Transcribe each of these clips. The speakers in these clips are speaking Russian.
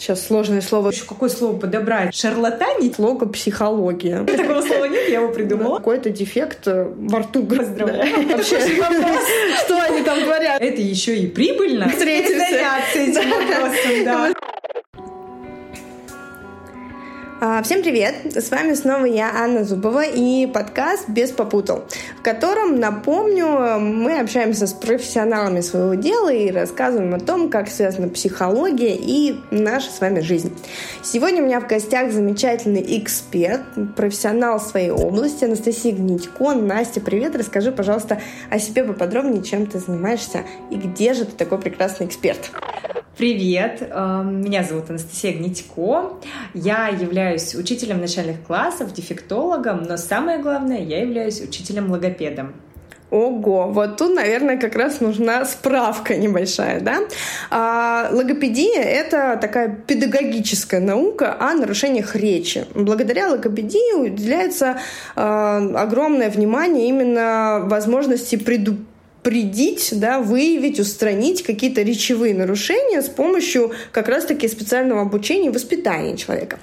Сейчас сложное слово. Еще какое слово подобрать? Шарлатанить? Логопсихология. Такого слова нет, я его придумала. Какой-то дефект э, во рту. Поздравляю. Вообще, что они там творят? Это еще и прибыльно. Встретимся. Заняться этим вопросом, да. А, Всем привет! С вами снова я, Анна Зубова, и подкаст «Без попутал», в котором, напомню, мы общаемся с профессионалами своего дела и рассказываем о том, как связана психология и наша с вами жизнь. Сегодня у меня в гостях замечательный эксперт, профессионал своей области Анастасия Гнитько. Настя, привет! Расскажи, пожалуйста, о себе поподробнее, чем ты занимаешься и где же ты такой прекрасный эксперт. Привет, эм, меня зовут Анастасия Гнитько. Я являюсь учителем начальных классов, дефектологом, но самое главное, я являюсь учителем-логопедом. Ого, вот тут, наверное, как раз нужна справка небольшая, да? А, логопедия — это такая педагогическая наука о нарушениях речи. Благодаря логопедии уделяется а, огромное внимание именно возможности предупредить предить, да, выявить, устранить какие-то речевые нарушения с помощью как раз-таки специального обучения и воспитания человека.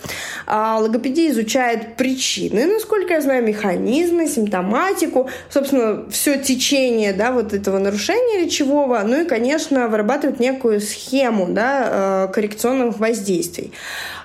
А логопедия изучает причины, насколько я знаю, механизмы, симптоматику, собственно, все течение да, вот этого нарушения речевого, ну и, конечно, вырабатывает некую схему да, э, коррекционных воздействий.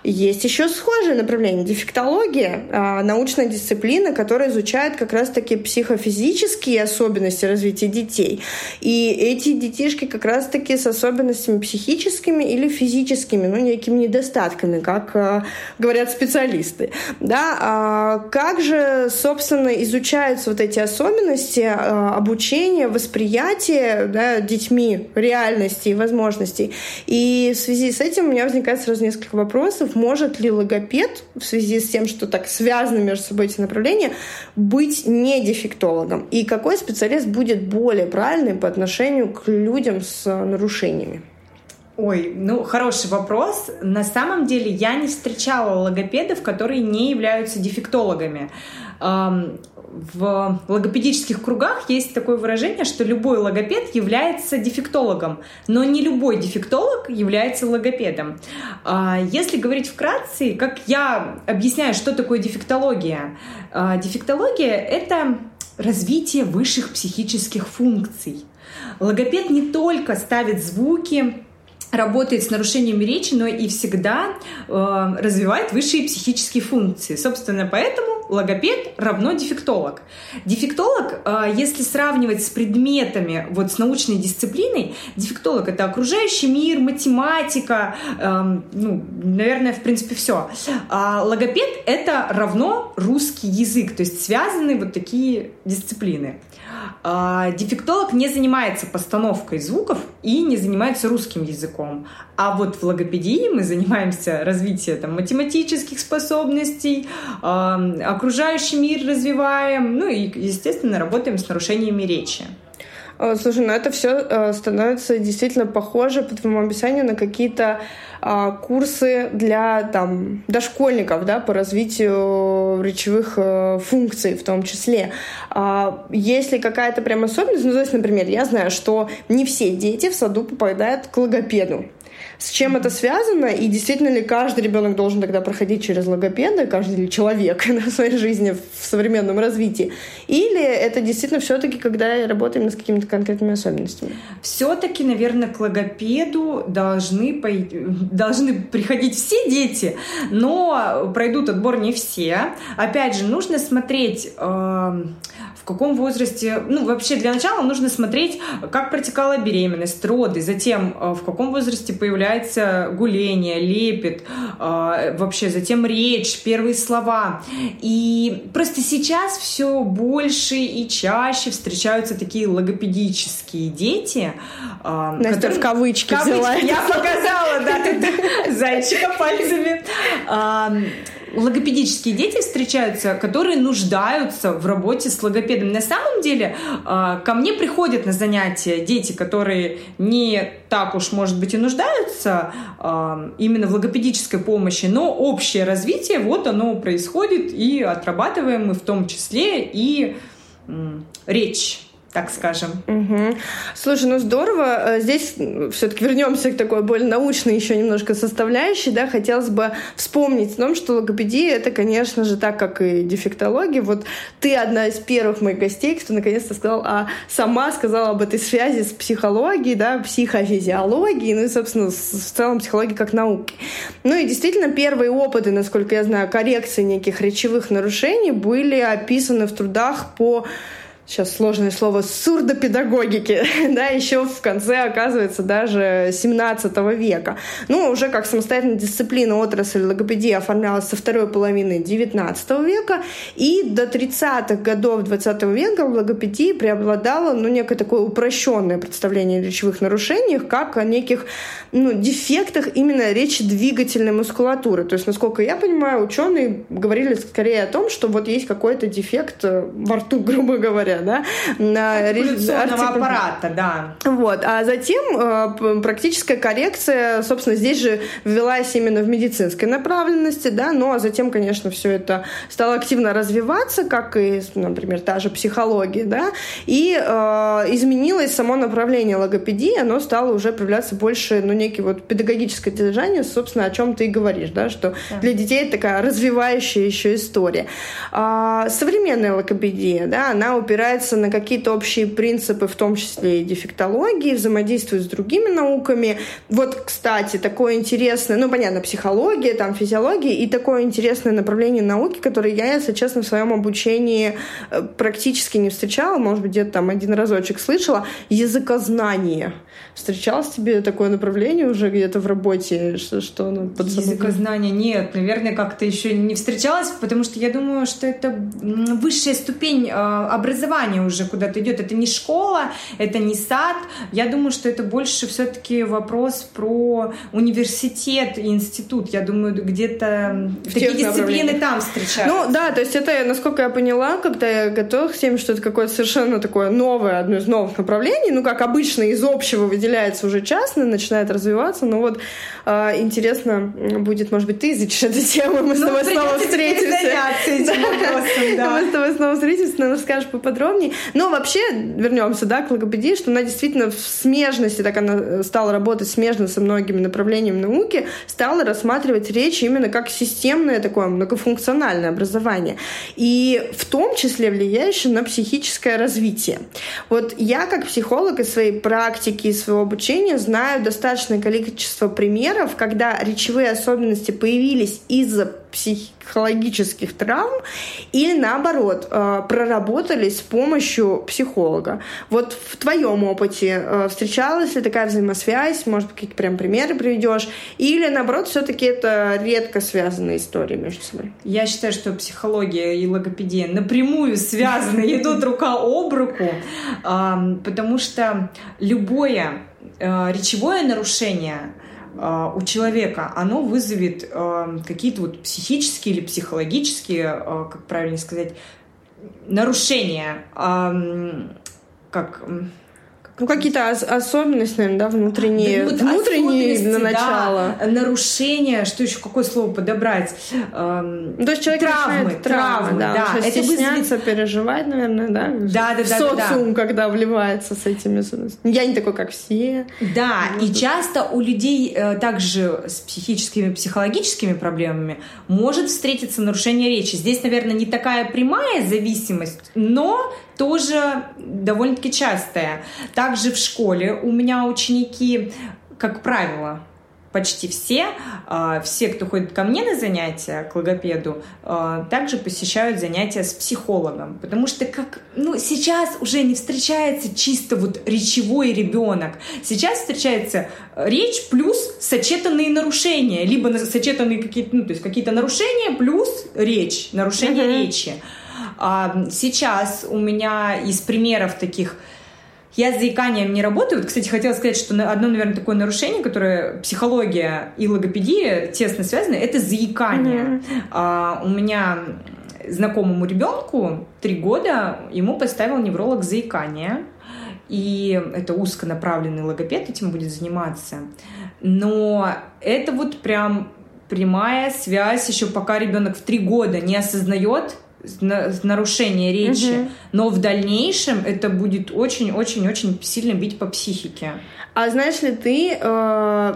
Есть еще схожее направление – дефектология, а, научная дисциплина, которая изучает как раз-таки психофизические особенности развития детей. И эти детишки как раз-таки с особенностями психическими или физическими, ну, некими недостатками, как а, говорят специалисты. Да? А как же, собственно, изучаются вот эти особенности обучения, восприятия да, детьми реальности и возможностей? И в связи с этим у меня возникает сразу несколько вопросов может ли логопед в связи с тем, что так связаны между собой эти направления, быть не дефектологом? И какой специалист будет более правильный по отношению к людям с нарушениями? Ой, ну хороший вопрос. На самом деле я не встречала логопедов, которые не являются дефектологами в логопедических кругах есть такое выражение, что любой логопед является дефектологом, но не любой дефектолог является логопедом. А, если говорить вкратце, как я объясняю, что такое дефектология? А, дефектология — это развитие высших психических функций. Логопед не только ставит звуки, работает с нарушениями речи, но и всегда э, развивает высшие психические функции. Собственно, поэтому логопед равно дефектолог. Дефектолог, э, если сравнивать с предметами, вот с научной дисциплиной, дефектолог — это окружающий мир, математика, э, ну, наверное, в принципе, все. А логопед — это равно русский язык, то есть связаны вот такие дисциплины. А, дефектолог не занимается постановкой звуков и не занимается русским языком. А вот в логопедии мы занимаемся развитием там, математических способностей, окружающий мир развиваем, ну и, естественно, работаем с нарушениями речи. Слушай, ну это все э, становится действительно похоже по твоему описанию на какие-то а, курсы для там, дошкольников да, по развитию речевых э, функций в том числе. А, есть ли какая-то прям особенность? Ну, то есть, например, я знаю, что не все дети в саду попадают к логопеду с чем это связано, и действительно ли каждый ребенок должен тогда проходить через логопеда, каждый человек на своей жизни в современном развитии, или это действительно все-таки, когда работаем с какими-то конкретными особенностями? Все-таки, наверное, к логопеду должны, по... должны приходить все дети, но пройдут отбор не все. Опять же, нужно смотреть... Э в каком возрасте, ну, вообще для начала нужно смотреть, как протекала беременность, роды, затем э, в каком возрасте появляется гуление, лепет, э, вообще затем речь, первые слова. И просто сейчас все больше и чаще встречаются такие логопедические дети. Э, Настя которые... в кавычки, кавычки взяла. Я показала, да, зайчика пальцами логопедические дети встречаются, которые нуждаются в работе с логопедом. На самом деле а, ко мне приходят на занятия дети, которые не так уж, может быть, и нуждаются а, именно в логопедической помощи, но общее развитие, вот оно происходит, и отрабатываем мы в том числе и речь так скажем. Угу. Слушай, ну здорово. Э, здесь все-таки вернемся к такой более научной еще немножко составляющей. Да? Хотелось бы вспомнить о том, что логопедия — это, конечно же, так, как и дефектология. Вот ты одна из первых моих гостей, кто наконец-то сказал, а сама сказала об этой связи с психологией, да, психофизиологией, ну и, собственно, в целом психологией как науки. Ну и действительно, первые опыты, насколько я знаю, коррекции неких речевых нарушений были описаны в трудах по сейчас сложное слово, сурдопедагогики, да, еще в конце, оказывается, даже 17 века. Ну, уже как самостоятельная дисциплина отрасль логопедии оформлялась со второй половины 19 века, и до 30-х годов 20 века в логопедии преобладало, ну, некое такое упрощенное представление о речевых нарушениях, как о неких, ну, дефектах именно речи двигательной мускулатуры. То есть, насколько я понимаю, ученые говорили скорее о том, что вот есть какой-то дефект во рту, грубо говоря, да, на артикул... аппарата, да. Вот, а затем э, практическая коррекция, собственно, здесь же ввелась именно в медицинской направленности, да, ну а затем, конечно, все это стало активно развиваться, как и, например, та же психология, да, и э, изменилось само направление логопедии, оно стало уже проявляться больше, ну, некий вот педагогическое содержание, собственно, о чем ты и говоришь, да, что да. для детей это такая развивающая еще история. А, современная логопедия, да, она упирается опирается на какие-то общие принципы, в том числе и дефектологии, взаимодействует с другими науками. Вот, кстати, такое интересное, ну, понятно, психология, там, физиология, и такое интересное направление науки, которое я, если честно, в своем обучении э, практически не встречала, может быть, где-то там один разочек слышала, языкознание. Встречалось тебе такое направление уже где-то в работе? Что, что оно под Языкознание нет, наверное, как-то еще не встречалась, потому что я думаю, что это высшая ступень э, образования уже куда-то идет. Это не школа, это не сад. Я думаю, что это больше все-таки вопрос про университет и институт. Я думаю, где-то такие дисциплины там встречаются. Ну да, то есть это, насколько я поняла, когда я готовилась к теме, что это какое-то совершенно такое новое, одно из новых направлений, ну как обычно из общего выделяется уже частно, начинает развиваться. Но вот э, интересно будет, может быть, ты изучишь эту тему, мы с ну, тобой снова встретимся. Вопросом, да. Мы с тобой снова встретимся, нам расскажешь поподробнее. Но вообще, вернемся, да, к логопедии, что она действительно в смежности, так она стала работать смежно со многими направлениями науки, стала рассматривать речь именно как системное такое многофункциональное образование. И в том числе влияющее на психическое развитие. Вот я как психолог из своей практики, из своего обучения знаю достаточное количество примеров, когда речевые особенности появились из-за психологических травм или наоборот э, проработались с помощью психолога. Вот в твоем опыте э, встречалась ли такая взаимосвязь? Может, какие-то прям примеры приведешь? Или наоборот, все-таки это редко связанные истории между собой? Я считаю, что психология и логопедия напрямую связаны, идут рука об руку, потому что любое э, речевое нарушение у человека, оно вызовет а, какие-то вот психические или психологические, а, как правильно сказать, нарушения, как ну, какие-то ос- особенности, наверное, да, внутренние, да, внутренние на начало. Да, нарушения, что еще, какое слово подобрать? Эм, То есть человек травмы, травмы, травмы, да. да. Это стесняться, вызовет... переживать, наверное, да? Да, да, в да. социум, да, когда вливается с этими... Я не такой, как все. Да, и быть. часто у людей э, также с психическими, психологическими проблемами может встретиться нарушение речи. Здесь, наверное, не такая прямая зависимость, но тоже довольно-таки частая. Также в школе у меня ученики, как правило, почти все, а, все, кто ходит ко мне на занятия, к логопеду, а, также посещают занятия с психологом. Потому что как, ну, сейчас уже не встречается чисто вот речевой ребенок. Сейчас встречается речь плюс сочетанные нарушения. Либо сочетанные какие-то, ну, то есть какие-то нарушения плюс речь, нарушение uh-huh. речи. А сейчас у меня из примеров таких я с заиканием не работаю. Вот, кстати, хотела сказать, что одно, наверное, такое нарушение, которое психология и логопедия тесно связаны, это заикание. Mm-hmm. А, у меня знакомому ребенку три года ему поставил невролог заикание. И это узконаправленный логопед этим будет заниматься. Но это вот прям прямая связь, еще пока ребенок в три года не осознает нарушение речи, угу. но в дальнейшем это будет очень-очень-очень сильно бить по психике. А знаешь ли ты, э,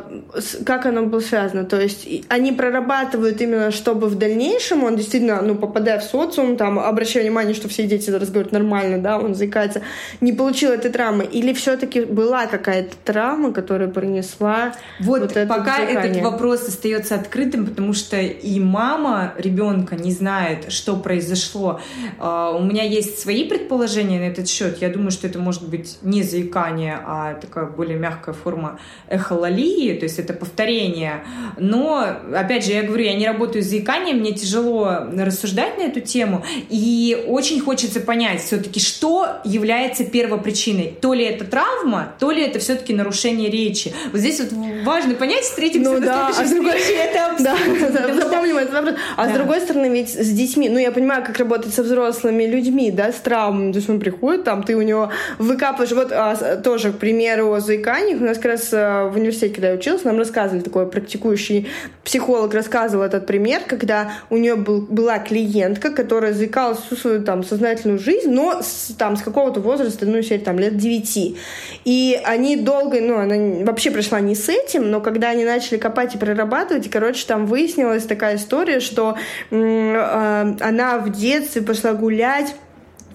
как оно было связано? То есть они прорабатывают именно, чтобы в дальнейшем он действительно, ну, попадая в социум, там, обращая внимание, что все дети разговаривают нормально, да, он заикается, не получил этой травмы? Или все-таки была какая-то травма, которая принесла вот, вот это пока заикание? этот вопрос остается открытым, потому что и мама ребенка не знает, что произошло. Э, у меня есть свои предположения на этот счет. Я думаю, что это может быть не заикание, а такая более мягкая форма эхололии, то есть это повторение. Но, опять же, я говорю, я не работаю с заиканием, мне тяжело рассуждать на эту тему, и очень хочется понять все-таки, что является первопричиной. То ли это травма, то ли это все-таки нарушение речи. Вот здесь вот важно понять, встретимся ну, да, а с другой... это да, запомним этот вопрос. А да. с другой стороны, ведь с детьми, ну, я понимаю, как работать со взрослыми людьми, да, с травмами, то есть он приходит, там, ты у него выкапываешь, вот а, тоже, к примеру, заикание тканях. У нас как раз э, в университете, когда я училась, нам рассказывали, такой практикующий психолог рассказывал этот пример, когда у нее был, была клиентка, которая заикалась всю свою там сознательную жизнь, но с, там с какого-то возраста, ну, серии там лет 9. И они долго, ну, она вообще пришла не с этим, но когда они начали копать и прорабатывать, и, короче, там выяснилась такая история, что э, она в детстве пошла гулять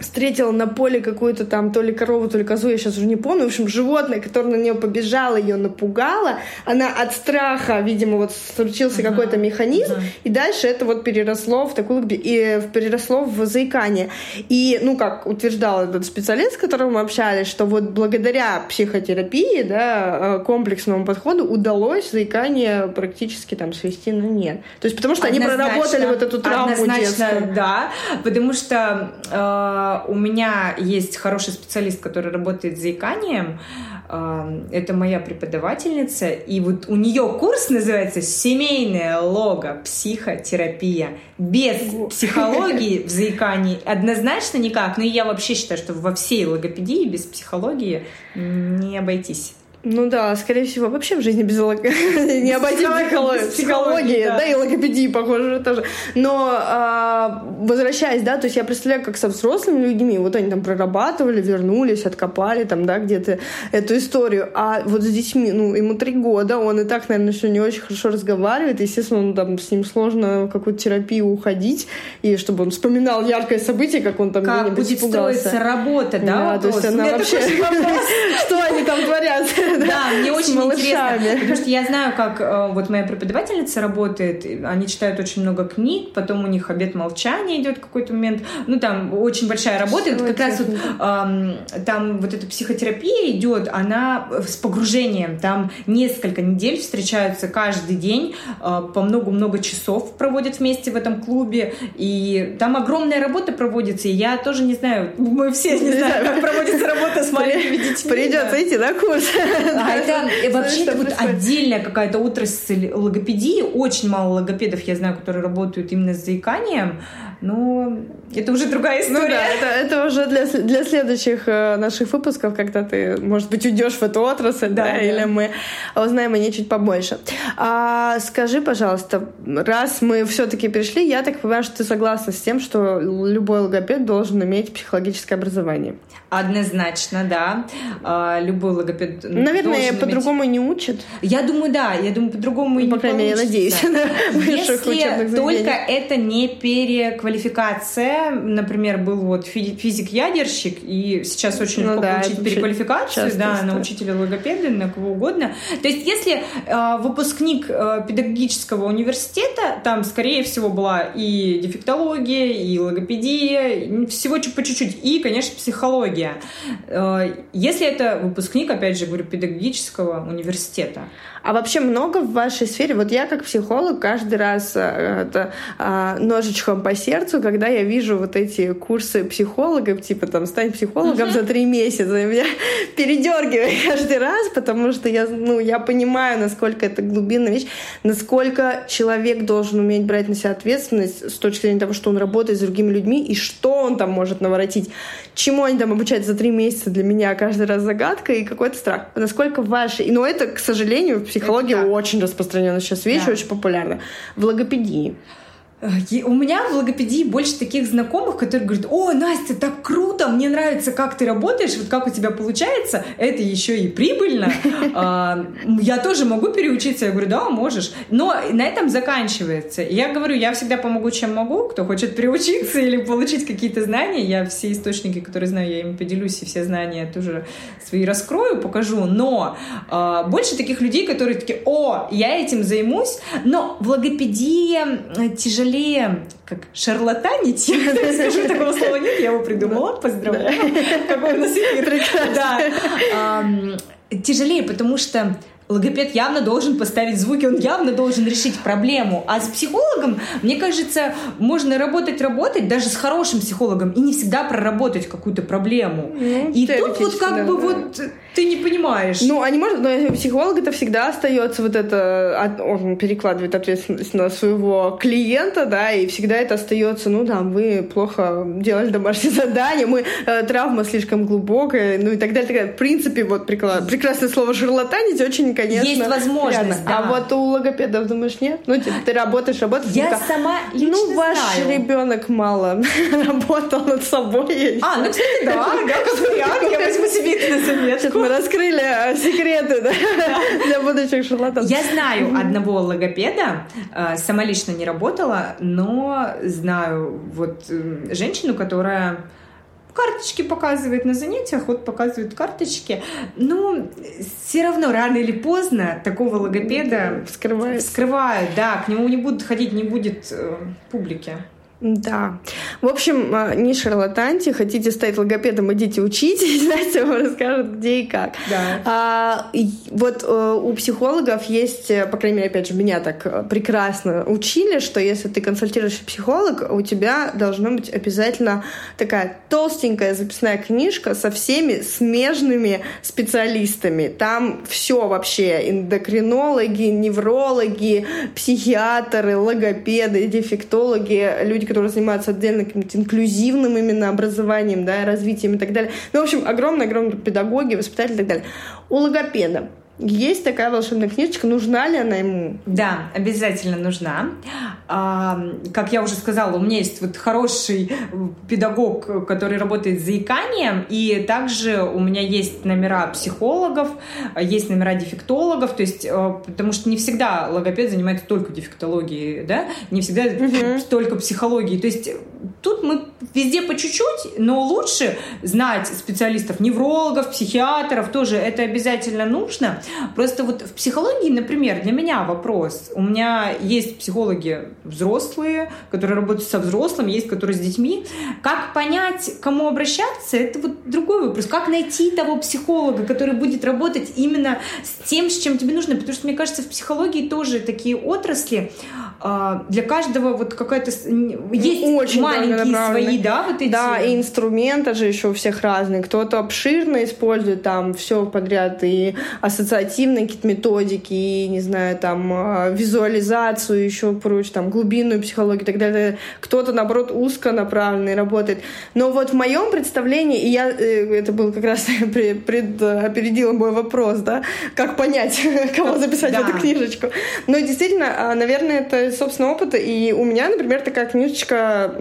встретила на поле какую-то там то ли корову, то ли козу, я сейчас уже не помню. В общем, животное, которое на нее побежало, ее напугало. Она от страха, видимо, вот случился uh-huh. какой-то механизм, uh-huh. и дальше это вот переросло в такую и переросло в заикание. И, ну, как утверждал этот специалист, с которым мы общались, что вот благодаря психотерапии, да, э, комплексному подходу удалось заикание практически там свести на нет. То есть потому что однозначно, они проработали вот эту травму детскую. да, потому что э, у меня есть хороший специалист, который работает с заиканием. Это моя преподавательница. И вот у нее курс называется «Семейная лого-психотерапия». Без психологии в заикании однозначно никак. Но я вообще считаю, что во всей логопедии без психологии не обойтись. Ну да, скорее всего, вообще в жизни без лог... не обойти психологии, психологии да. да, и логопедии, похоже, тоже. Но а, возвращаясь, да, то есть я представляю, как со взрослыми людьми, вот они там прорабатывали, вернулись, откопали там, да, где-то эту историю. А вот с детьми, ну, ему три года, он и так, наверное, еще не очень хорошо разговаривает, естественно, он, там, с ним сложно в какую-то терапию уходить, и чтобы он вспоминал яркое событие, как он там Как будет испугался. строиться работа, да, да то есть она вообще... Что они там творят? Да, мне очень интересно, потому что я знаю, как э, вот моя преподавательница работает, они читают очень много книг, потом у них обед молчания идет какой-то момент, ну там очень большая работа, вот как раз вот там вот эта психотерапия идет, она с погружением, там несколько недель встречаются каждый день, э, по много-много часов проводят вместе в этом клубе, и там огромная работа проводится, и я тоже не знаю, мы все не знаем, как проводится работа с маленькими детьми. Придется идти на курс. А это вообще это вот отдельная какая-то отрасль логопедии. Очень мало логопедов, я знаю, которые работают именно с заиканием. Но это уже другая история. Ну да, это, это уже для, для следующих э, наших выпусков, когда ты, может быть, уйдешь в эту отрасль, да, да, да. или мы узнаем о ней чуть побольше. А, скажи, пожалуйста, раз мы все-таки пришли, я так понимаю, что ты согласна с тем, что любой логопед должен иметь психологическое образование. Однозначно, да. А, любой логопед Наверное, по-другому иметь... не учат. Я думаю, да. Я думаю, по-другому ну, и по не крайней мере, я надеюсь. Если только это не переквалификация. Например, был вот физик-ядерщик, и сейчас очень ну, легко да, получить переквалификацию да, на учителя логопеда, на кого угодно. То есть, если э, выпускник э, педагогического университета, там, скорее всего, была и дефектология, и логопедия, всего по чуть-чуть, и, конечно, психология. Э, если это выпускник, опять же, говорю, педагогического университета, а вообще много в вашей сфере? Вот я как психолог каждый раз э, это, а, ножичком по сердцу, когда я вижу вот эти курсы психологов, типа там стань психологом uh-huh. за три месяца, меня передергивает каждый раз, потому что я, ну, я понимаю, насколько это глубинная вещь, насколько человек должен уметь брать на себя ответственность с точки зрения того, что он работает с другими людьми и что он там может наворотить. Чему они там обучают за три месяца для меня каждый раз загадка и какой-то страх. Насколько ваши... Но это, к сожалению, Психология очень распространенная сейчас вещь, да. очень популярна. В логопедии. У меня в логопедии больше таких знакомых, которые говорят, о, Настя, так круто, мне нравится, как ты работаешь, вот как у тебя получается, это еще и прибыльно. А, я тоже могу переучиться. Я говорю, да, можешь. Но на этом заканчивается. Я говорю, я всегда помогу, чем могу. Кто хочет переучиться или получить какие-то знания, я все источники, которые знаю, я им поделюсь, и все знания тоже свои раскрою, покажу. Но а, больше таких людей, которые такие, о, я этим займусь, но в логопедии тяжелее тяжелее как шарлатанить, я скажу, такого слова нет, я его придумала, поздравляю. Какой у нас. Да. Тяжелее, потому что логопед явно должен поставить звуки, он явно должен решить проблему. А с психологом, мне кажется, можно работать, работать, даже с хорошим психологом, и не всегда проработать какую-то проблему. Ну, и тут вот как да, бы да. вот ты не понимаешь. Ну, они может, но психолог это всегда остается вот это, он перекладывает ответственность на своего клиента, да, и всегда это остается, ну, да, вы плохо делали домашнее задание, мы э, травма слишком глубокая, ну и так далее. Так далее. В принципе, вот прекрасное слово шарлатанить очень конечно. Есть возможность, да. А вот у логопедов, думаешь, нет? Ну, типа, ты работаешь, работаешь. Я типа, сама лично Ну, ваш знаю. ребенок мало работал над собой. А, ну, кстати, да, я возьму себе это на заметку. Мы раскрыли э, секреты для будущих шарлатанов. Я знаю одного логопеда, э, сама лично не работала, но знаю вот женщину, которая карточки показывает на занятиях, вот показывают карточки. Но все равно рано или поздно такого логопеда вскрывают. Вскрывают, да, к нему не будут ходить, не будет э, публики. Да. В общем, а, не шарлатаньте, хотите стать логопедом, идите учитесь, Настя вам расскажет, где и как. Да. А, вот а, у психологов есть, э, по крайней мере, опять же, меня так э, прекрасно учили, что если ты консультируешь психолог, у тебя должна быть обязательно такая толстенькая записная книжка со всеми смежными специалистами. Там все вообще, эндокринологи, неврологи, психиатры, логопеды, дефектологи, люди, которые занимаются отдельно каким-то инклюзивным именно образованием, да, развитием и так далее. Ну, в общем, огромная-огромная педагоги, воспитатели и так далее. У логопеда есть такая волшебная книжечка, нужна ли она ему? Да, обязательно нужна. А, как я уже сказала, у меня есть вот хороший педагог, который работает с заиканием, и также у меня есть номера психологов, есть номера дефектологов, то есть, э, потому что не всегда логопед занимается только дефектологией, да, не всегда угу. только психологией, то есть тут мы везде по чуть-чуть, но лучше знать специалистов, неврологов, психиатров, тоже это обязательно нужно. Просто вот в психологии, например, для меня вопрос. У меня есть психологи взрослые, которые работают со взрослыми, есть которые с детьми. Как понять, к кому обращаться, это вот другой вопрос. Как найти того психолога, который будет работать именно с тем, с чем тебе нужно? Потому что, мне кажется, в психологии тоже такие отрасли, а, для каждого вот какая-то есть Очень маленькие свои, да, вот эти. Да, и инструменты же еще у всех разные. Кто-то обширно использует там все подряд и ассоциативные какие-то методики, и, не знаю, там а, визуализацию, еще прочее, там глубинную психологию и так далее. Кто-то, наоборот, узко направленный работает. Но вот в моем представлении, и я, э, это был как раз пред, опередила мой вопрос, да, как понять, кого записать да. в эту книжечку. Но действительно, а, наверное, это из собственного опыта. И у меня, например, такая книжечка,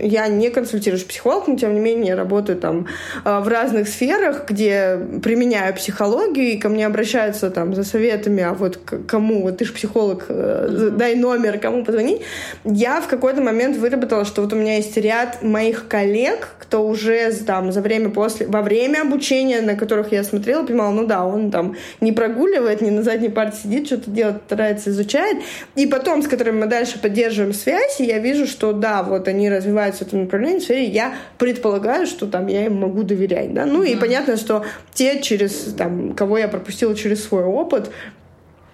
я не консультируюсь психолог, но тем не менее работаю там а, в разных сферах, где применяю психологию, и ко мне обращаются там за советами, а вот кому, вот ты же психолог, mm-hmm. дай номер, кому позвонить. Я в какой-то момент выработала, что вот у меня есть ряд моих коллег, кто уже там за время после, во время обучения, на которых я смотрела, понимала, ну да, он там не прогуливает, не на задней парте сидит, что-то делает, старается, изучает. И потом, с которыми мы дальше поддерживаем связь, и я вижу, что да, вот они развиваются в этом направлении, сфере, я предполагаю, что там я им могу доверять, да, ну mm-hmm. и понятно, что те, через, там, кого я пропустила через свой опыт,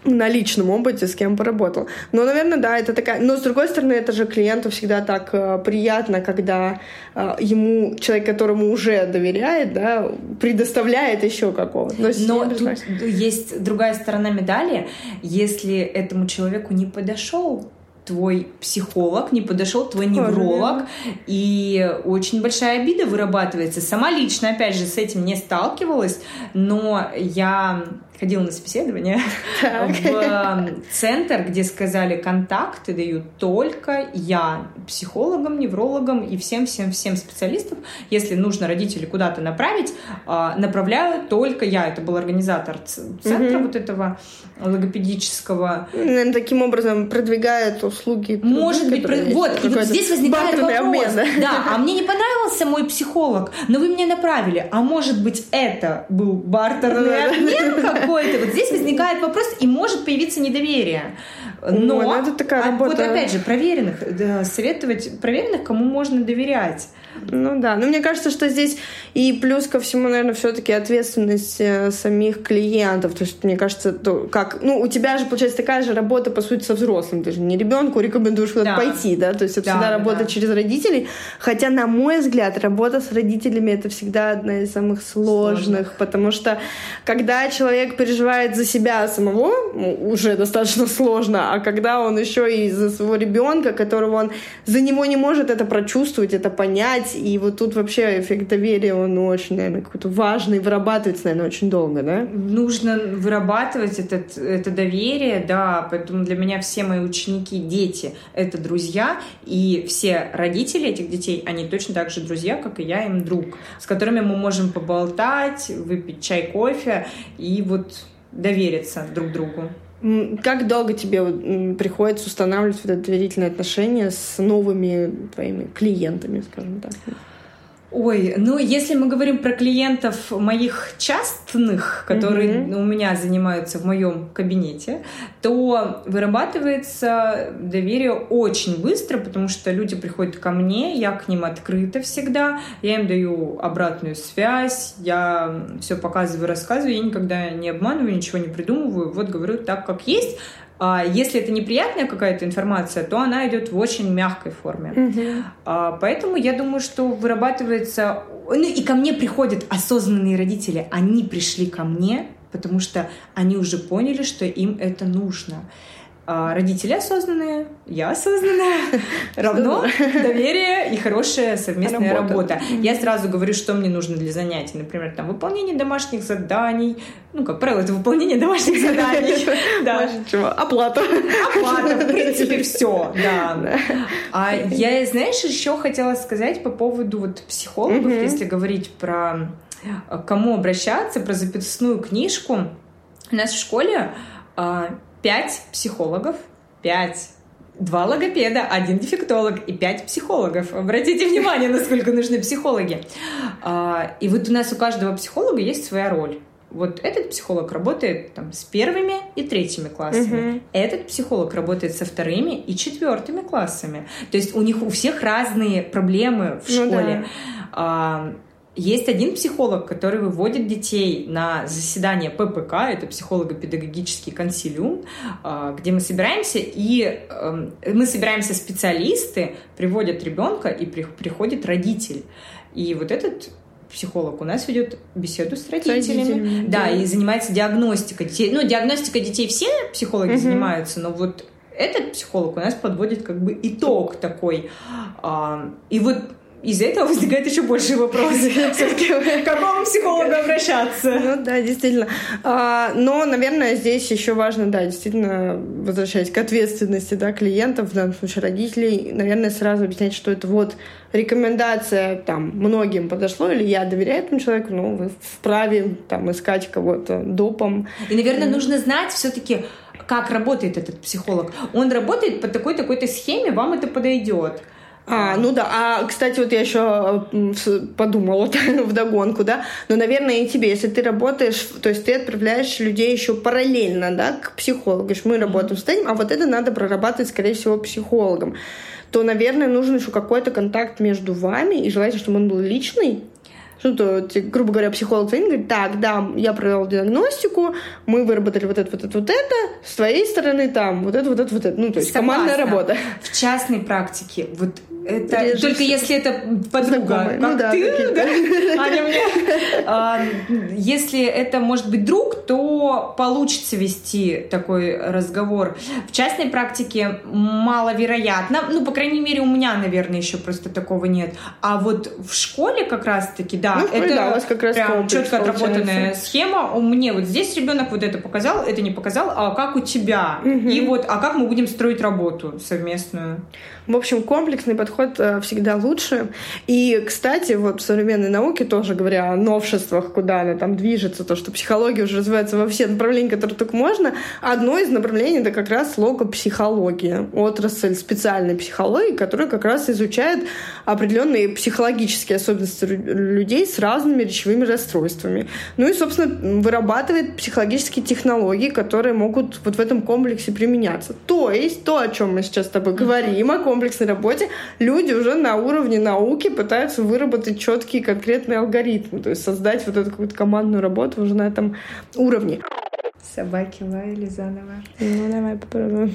на личном опыте, с кем поработал. Но, наверное, да, это такая... Но, с другой стороны, это же клиенту всегда так э, приятно, когда э, ему человек, которому уже доверяет, да, предоставляет еще какого-то. Но, Но тут есть другая сторона медали. Если этому человеку не подошел твой психолог, не подошел твой невролог, и очень большая обида вырабатывается. Сама лично, опять же, с этим не сталкивалась, но я ходила на собеседование в центр, где сказали, контакты даю только я, психологам, неврологам и всем-всем-всем специалистам. Если нужно родителей куда-то направить, а, направляю только я. Это был организатор центра вот этого логопедического. Наверное, таким образом продвигает услуги. Может быть, вот, и вот здесь возникает вопрос. Обмен, да? да, а мне не понравился мой психолог, но вы меня направили. А может быть, это был бартерный обмен какой-то? Вот здесь возникает вопрос, и может появиться недоверие. Но, ну это такая работа... вот опять же, проверенных, да, советовать проверенных, кому можно доверять. Ну да, но мне кажется, что здесь и плюс ко всему, наверное, все-таки ответственность э, самих клиентов. То есть, мне кажется, то, как, ну, у тебя же получается такая же работа, по сути, со взрослым. Ты же не ребенку рекомендуешь куда-то да. пойти, да? То есть, это да, всегда работа да. через родителей. Хотя, на мой взгляд, работа с родителями это всегда одна из самых сложных, Сложно. потому что когда человек переживает за себя самого, уже достаточно сложно, а когда он еще и за своего ребенка, которого он за него не может это прочувствовать, это понять, понять, и вот тут вообще эффект доверия, он очень, наверное, какой-то важный, вырабатывается, наверное, очень долго, да? Нужно вырабатывать этот, это доверие, да, поэтому для меня все мои ученики, дети — это друзья, и все родители этих детей, они точно так же друзья, как и я им друг, с которыми мы можем поболтать, выпить чай, кофе и вот довериться друг другу. Как долго тебе приходится устанавливать вот это доверительное отношение с новыми твоими клиентами, скажем так? Ой, ну если мы говорим про клиентов моих частных, которые mm-hmm. у меня занимаются в моем кабинете, то вырабатывается доверие очень быстро, потому что люди приходят ко мне, я к ним открыта всегда, я им даю обратную связь, я все показываю, рассказываю, я никогда не обманываю, ничего не придумываю, вот говорю так, как есть, а если это неприятная какая-то информация, то она идет в очень мягкой форме. Угу. А, поэтому я думаю, что вырабатывается... Ну и ко мне приходят осознанные родители. Они пришли ко мне, потому что они уже поняли, что им это нужно. А родители осознанные, я осознанная, равно доверие и хорошая совместная работа. работа. Я сразу говорю, что мне нужно для занятий. Например, там выполнение домашних заданий. Ну, как правило, это выполнение домашних заданий. Да. Оплата. Оплата, в принципе, все. Да. А я, знаешь, еще хотела сказать по поводу вот психологов, если говорить про кому обращаться, про записную книжку. У нас в школе пять психологов, пять два логопеда, один дефектолог и пять психологов. Обратите внимание, насколько нужны психологи. А, и вот у нас у каждого психолога есть своя роль. Вот этот психолог работает там, с первыми и третьими классами. Угу. Этот психолог работает со вторыми и четвертыми классами. То есть у них у всех разные проблемы в ну школе. Да. А, есть один психолог, который выводит детей на заседание ППК, это психолого-педагогический консилиум, а, где мы собираемся, и эм, мы собираемся специалисты, приводят ребенка, и приходит родитель. И вот этот психолог у нас ведет беседу с родителями, с родителями да, да, и занимается диагностикой детей. Ну, диагностика детей все психологи угу. занимаются, но вот этот психолог у нас подводит как бы итог такой. А, и вот из-за этого возникает еще больше вопросов. К какому психологу обращаться? Ну да, действительно. А, но, наверное, здесь еще важно, да, действительно, возвращаясь к ответственности да, клиентов, в данном случае родителей, наверное, сразу объяснять, что это вот рекомендация там многим подошло, или я доверяю этому человеку, ну, вы вправе там искать кого-то допом. И, наверное, нужно знать все-таки, как работает этот психолог. Он работает по такой-такой-то схеме, вам это подойдет. А, ну да. А, кстати, вот я еще подумала в догонку, да. Но, наверное, и тебе, если ты работаешь, то есть ты отправляешь людей еще параллельно, да, к психологу. Говоришь, мы работаем с этим, а вот это надо прорабатывать, скорее всего, психологом. То, наверное, нужен еще какой-то контакт между вами, и желательно, чтобы он был личный, ну, то, грубо говоря, психолог звонит, говорит, так, да, я провел диагностику, мы выработали вот это, вот это, вот это, с твоей стороны там, вот это, вот это, вот это. Ну, то есть Согласна. командная работа. В частной практике вот это Режешь. только если это подруга, как ну, да, ты, да? Аня мне. А, если это может быть друг, то получится вести такой разговор. В частной практике маловероятно, ну, по крайней мере, у меня, наверное, еще просто такого нет. А вот в школе как раз-таки, да. Ну, это да, у вас как раз прям четко отработанная схема. У меня вот здесь ребенок вот это показал, это не показал, а как у тебя? Угу. И вот, а как мы будем строить работу совместную? В общем, комплексный подход э, всегда лучше. И, кстати, вот в современной науке тоже говоря о новшествах, куда она там движется, то, что психология уже развивается во все направления, которые только можно, одно из направлений это как раз логопсихология, отрасль специальной психологии, которая как раз изучает определенные психологические особенности людей с разными речевыми расстройствами. Ну и, собственно, вырабатывает психологические технологии, которые могут вот в этом комплексе применяться. То есть то, о чем мы сейчас с тобой говорим, о комплексной работе, люди уже на уровне науки пытаются выработать четкие конкретные алгоритмы, то есть создать вот эту какую-то командную работу уже на этом уровне. Собаки лаяли заново. Ну, давай попробуем.